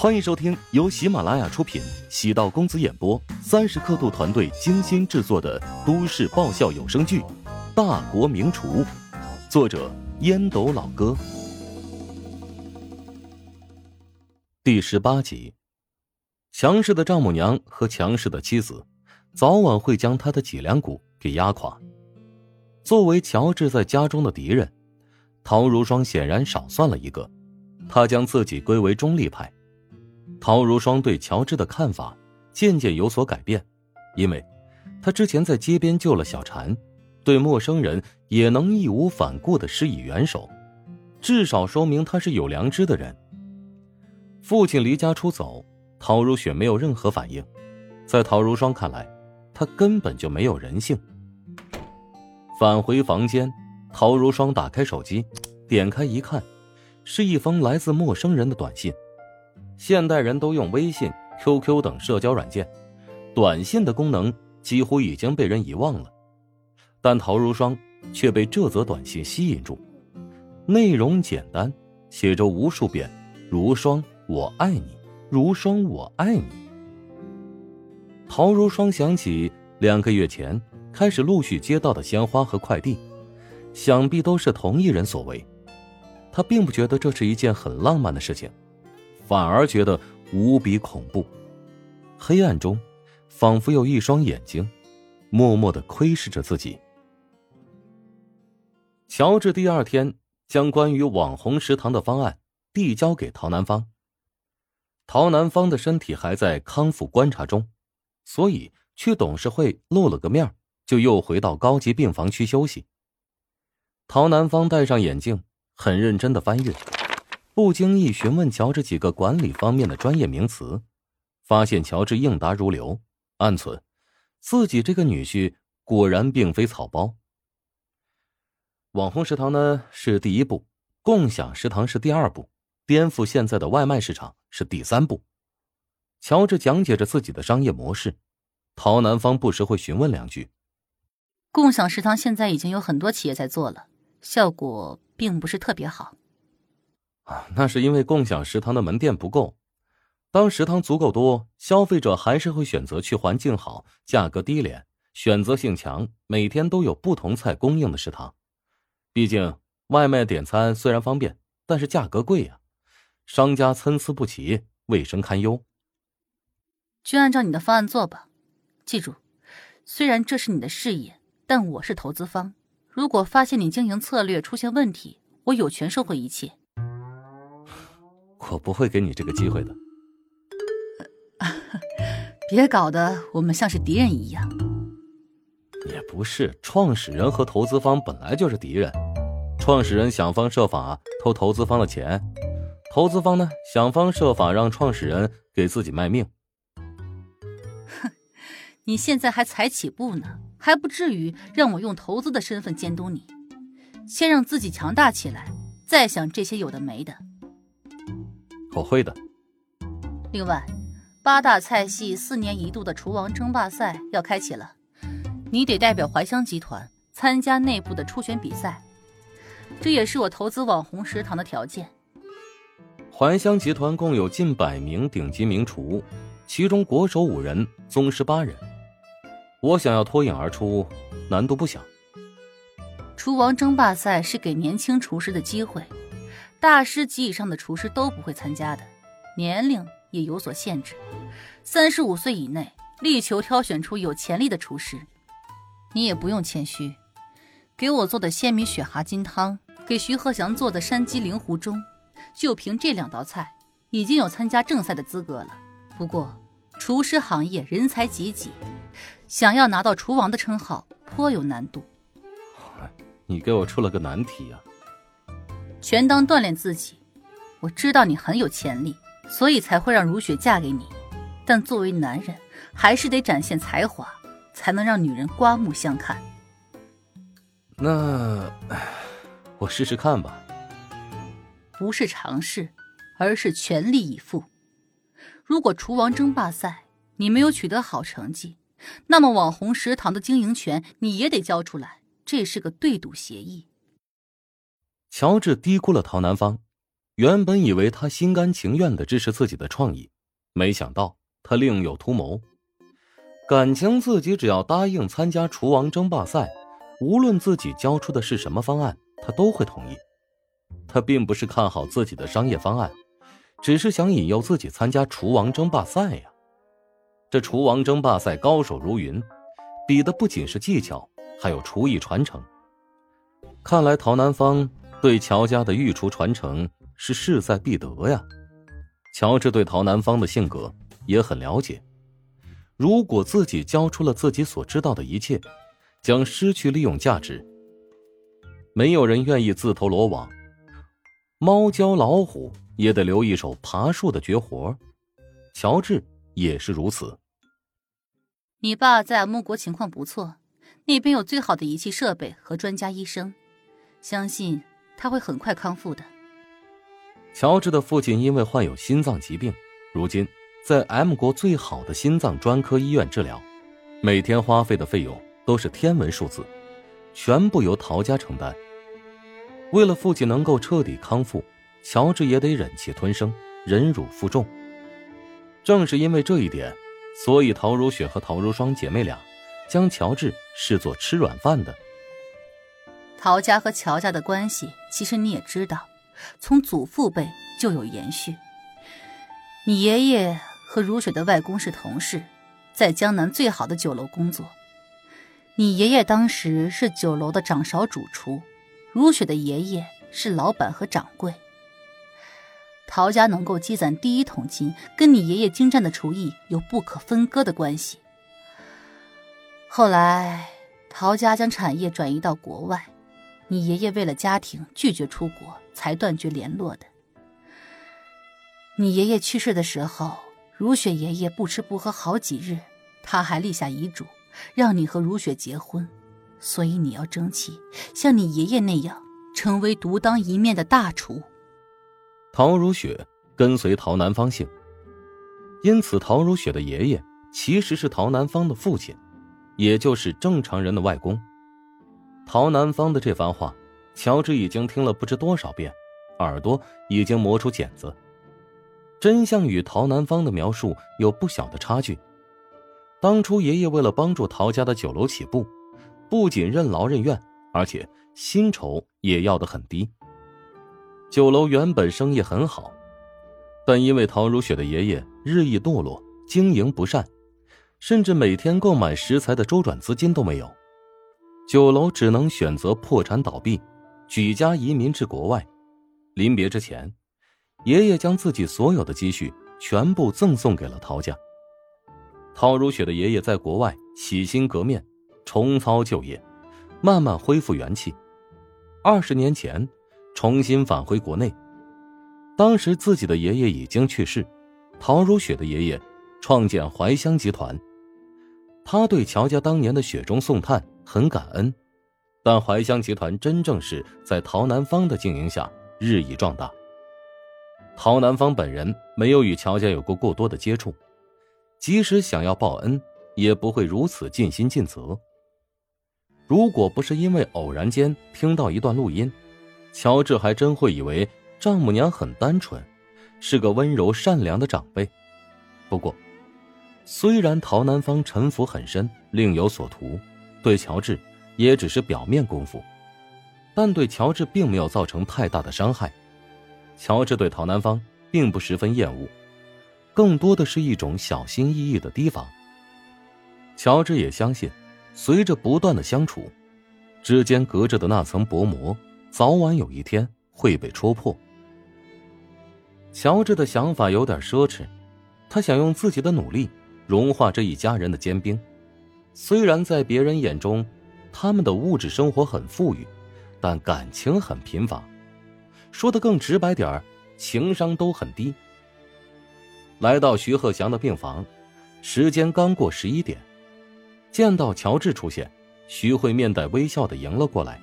欢迎收听由喜马拉雅出品、喜道公子演播、三十刻度团队精心制作的都市爆笑有声剧《大国名厨》，作者烟斗老哥，第十八集。强势的丈母娘和强势的妻子，早晚会将他的脊梁骨给压垮。作为乔治在家中的敌人，陶如霜显然少算了一个，他将自己归为中立派。陶如霜对乔治的看法渐渐有所改变，因为，他之前在街边救了小婵，对陌生人也能义无反顾的施以援手，至少说明他是有良知的人。父亲离家出走，陶如雪没有任何反应，在陶如霜看来，他根本就没有人性。返回房间，陶如霜打开手机，点开一看，是一封来自陌生人的短信。现代人都用微信、QQ 等社交软件，短信的功能几乎已经被人遗忘了。但陶如霜却被这则短信吸引住，内容简单，写着无数遍：“如霜，我爱你；如霜，我爱你。”陶如霜想起两个月前开始陆续接到的鲜花和快递，想必都是同一人所为。他并不觉得这是一件很浪漫的事情。反而觉得无比恐怖，黑暗中，仿佛有一双眼睛，默默的窥视着自己。乔治第二天将关于网红食堂的方案递交给陶南方。陶南方的身体还在康复观察中，所以去董事会露了个面，就又回到高级病房区休息。陶南方戴上眼镜，很认真的翻阅。不经意询问乔治几个管理方面的专业名词，发现乔治应答如流，暗存自己这个女婿果然并非草包。网红食堂呢是第一步，共享食堂是第二步，颠覆现在的外卖市场是第三步。乔治讲解着自己的商业模式，陶南方不时会询问两句。共享食堂现在已经有很多企业在做了，效果并不是特别好。啊，那是因为共享食堂的门店不够。当食堂足够多，消费者还是会选择去环境好、价格低廉、选择性强、每天都有不同菜供应的食堂。毕竟外卖点餐虽然方便，但是价格贵呀，商家参差不齐，卫生堪忧。就按照你的方案做吧。记住，虽然这是你的事业，但我是投资方。如果发现你经营策略出现问题，我有权收回一切。我不会给你这个机会的。别搞得我们像是敌人一样。也不是，创始人和投资方本来就是敌人。创始人想方设法偷投资方的钱，投资方呢想方设法让创始人给自己卖命。哼，你现在还才起步呢，还不至于让我用投资的身份监督你。先让自己强大起来，再想这些有的没的。我会的。另外，八大菜系四年一度的厨王争霸赛要开启了，你得代表怀香集团参加内部的初选比赛，这也是我投资网红食堂的条件。怀香集团共有近百名顶级名厨，其中国手五人，宗师八人。我想要脱颖而出，难度不小。厨王争霸赛是给年轻厨师的机会。大师级以上的厨师都不会参加的，年龄也有所限制，三十五岁以内，力求挑选出有潜力的厨师。你也不用谦虚，给我做的鲜米雪蛤金汤，给徐鹤祥做的山鸡灵狐中，就凭这两道菜，已经有参加正赛的资格了。不过，厨师行业人才济济，想要拿到厨王的称号颇有难度。你给我出了个难题呀！全当锻炼自己。我知道你很有潜力，所以才会让如雪嫁给你。但作为男人，还是得展现才华，才能让女人刮目相看。那，我试试看吧。不是尝试，而是全力以赴。如果厨王争霸赛你没有取得好成绩，那么网红食堂的经营权你也得交出来。这是个对赌协议。乔治低估了陶南方，原本以为他心甘情愿的支持自己的创意，没想到他另有图谋。感情自己只要答应参加厨王争霸赛，无论自己交出的是什么方案，他都会同意。他并不是看好自己的商业方案，只是想引诱自己参加厨王争霸赛呀。这厨王争霸赛高手如云，比的不仅是技巧，还有厨艺传承。看来陶南方对乔家的御厨传承。是势在必得呀！乔治对陶南方的性格也很了解。如果自己交出了自己所知道的一切，将失去利用价值。没有人愿意自投罗网。猫教老虎也得留一手爬树的绝活。乔治也是如此。你爸在木国情况不错，那边有最好的仪器设备和专家医生，相信他会很快康复的。乔治的父亲因为患有心脏疾病，如今在 M 国最好的心脏专科医院治疗，每天花费的费用都是天文数字，全部由陶家承担。为了父亲能够彻底康复，乔治也得忍气吞声，忍辱负重。正是因为这一点，所以陶如雪和陶如霜姐妹俩将乔治视作吃软饭的。陶家和乔家的关系，其实你也知道。从祖父辈就有延续。你爷爷和如雪的外公是同事，在江南最好的酒楼工作。你爷爷当时是酒楼的掌勺主厨，如雪的爷爷是老板和掌柜。陶家能够积攒第一桶金，跟你爷爷精湛的厨艺有不可分割的关系。后来，陶家将产业转移到国外。你爷爷为了家庭拒绝出国，才断绝联络的。你爷爷去世的时候，如雪爷爷不吃不喝好几日，他还立下遗嘱，让你和如雪结婚。所以你要争气，像你爷爷那样，成为独当一面的大厨。陶如雪跟随陶南方姓，因此陶如雪的爷爷其实是陶南方的父亲，也就是正常人的外公。陶南方的这番话，乔治已经听了不知多少遍，耳朵已经磨出茧子。真相与陶南方的描述有不小的差距。当初爷爷为了帮助陶家的酒楼起步，不仅任劳任怨，而且薪酬也要得很低。酒楼原本生意很好，但因为陶如雪的爷爷日益堕落，经营不善，甚至每天购买食材的周转资金都没有。酒楼只能选择破产倒闭，举家移民至国外。临别之前，爷爷将自己所有的积蓄全部赠送给了陶家。陶如雪的爷爷在国外洗心革面，重操旧业，慢慢恢复元气。二十年前，重新返回国内。当时自己的爷爷已经去世，陶如雪的爷爷创建怀香集团。他对乔家当年的雪中送炭。很感恩，但怀香集团真正是在陶南方的经营下日益壮大。陶南方本人没有与乔家有过过多的接触，即使想要报恩，也不会如此尽心尽责。如果不是因为偶然间听到一段录音，乔治还真会以为丈母娘很单纯，是个温柔善良的长辈。不过，虽然陶南方城府很深，另有所图。对乔治，也只是表面功夫，但对乔治并没有造成太大的伤害。乔治对陶南方并不十分厌恶，更多的是一种小心翼翼的提防。乔治也相信，随着不断的相处，之间隔着的那层薄膜，早晚有一天会被戳破。乔治的想法有点奢侈，他想用自己的努力融化这一家人的坚冰。虽然在别人眼中，他们的物质生活很富裕，但感情很贫乏。说的更直白点儿，情商都很低。来到徐鹤祥的病房，时间刚过十一点，见到乔治出现，徐慧面带微笑的迎了过来：“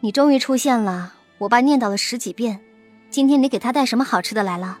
你终于出现了，我爸念叨了十几遍，今天你给他带什么好吃的来了？”